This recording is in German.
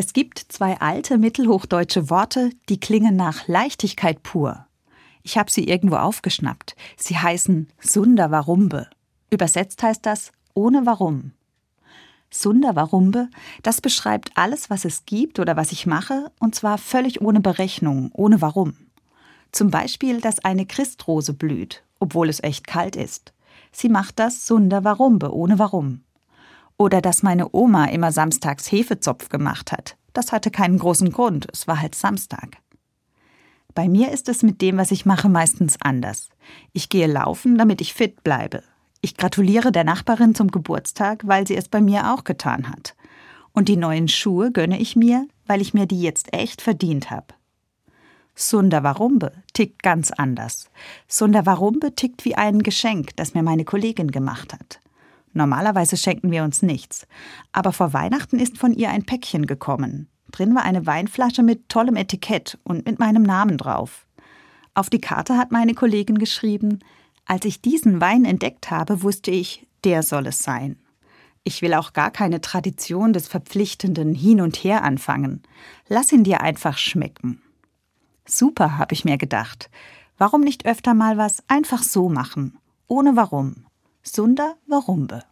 Es gibt zwei alte mittelhochdeutsche Worte, die klingen nach Leichtigkeit pur. Ich habe sie irgendwo aufgeschnappt. Sie heißen Sunda Warumbe. Übersetzt heißt das ohne Warum. Sunda Warumbe, das beschreibt alles, was es gibt oder was ich mache, und zwar völlig ohne Berechnung, ohne Warum. Zum Beispiel, dass eine Christrose blüht, obwohl es echt kalt ist. Sie macht das Sunda Warumbe, ohne Warum. Oder dass meine Oma immer samstags Hefezopf gemacht hat. Das hatte keinen großen Grund, es war halt Samstag. Bei mir ist es mit dem, was ich mache, meistens anders. Ich gehe laufen, damit ich fit bleibe. Ich gratuliere der Nachbarin zum Geburtstag, weil sie es bei mir auch getan hat. Und die neuen Schuhe gönne ich mir, weil ich mir die jetzt echt verdient habe. Sundawarumbe tickt ganz anders. Sundawarumbe tickt wie ein Geschenk, das mir meine Kollegin gemacht hat. Normalerweise schenken wir uns nichts. Aber vor Weihnachten ist von ihr ein Päckchen gekommen. Drin war eine Weinflasche mit tollem Etikett und mit meinem Namen drauf. Auf die Karte hat meine Kollegin geschrieben, als ich diesen Wein entdeckt habe, wusste ich, der soll es sein. Ich will auch gar keine Tradition des verpflichtenden Hin und Her anfangen. Lass ihn dir einfach schmecken. Super, habe ich mir gedacht. Warum nicht öfter mal was einfach so machen? Ohne warum. Sunda Warumbe.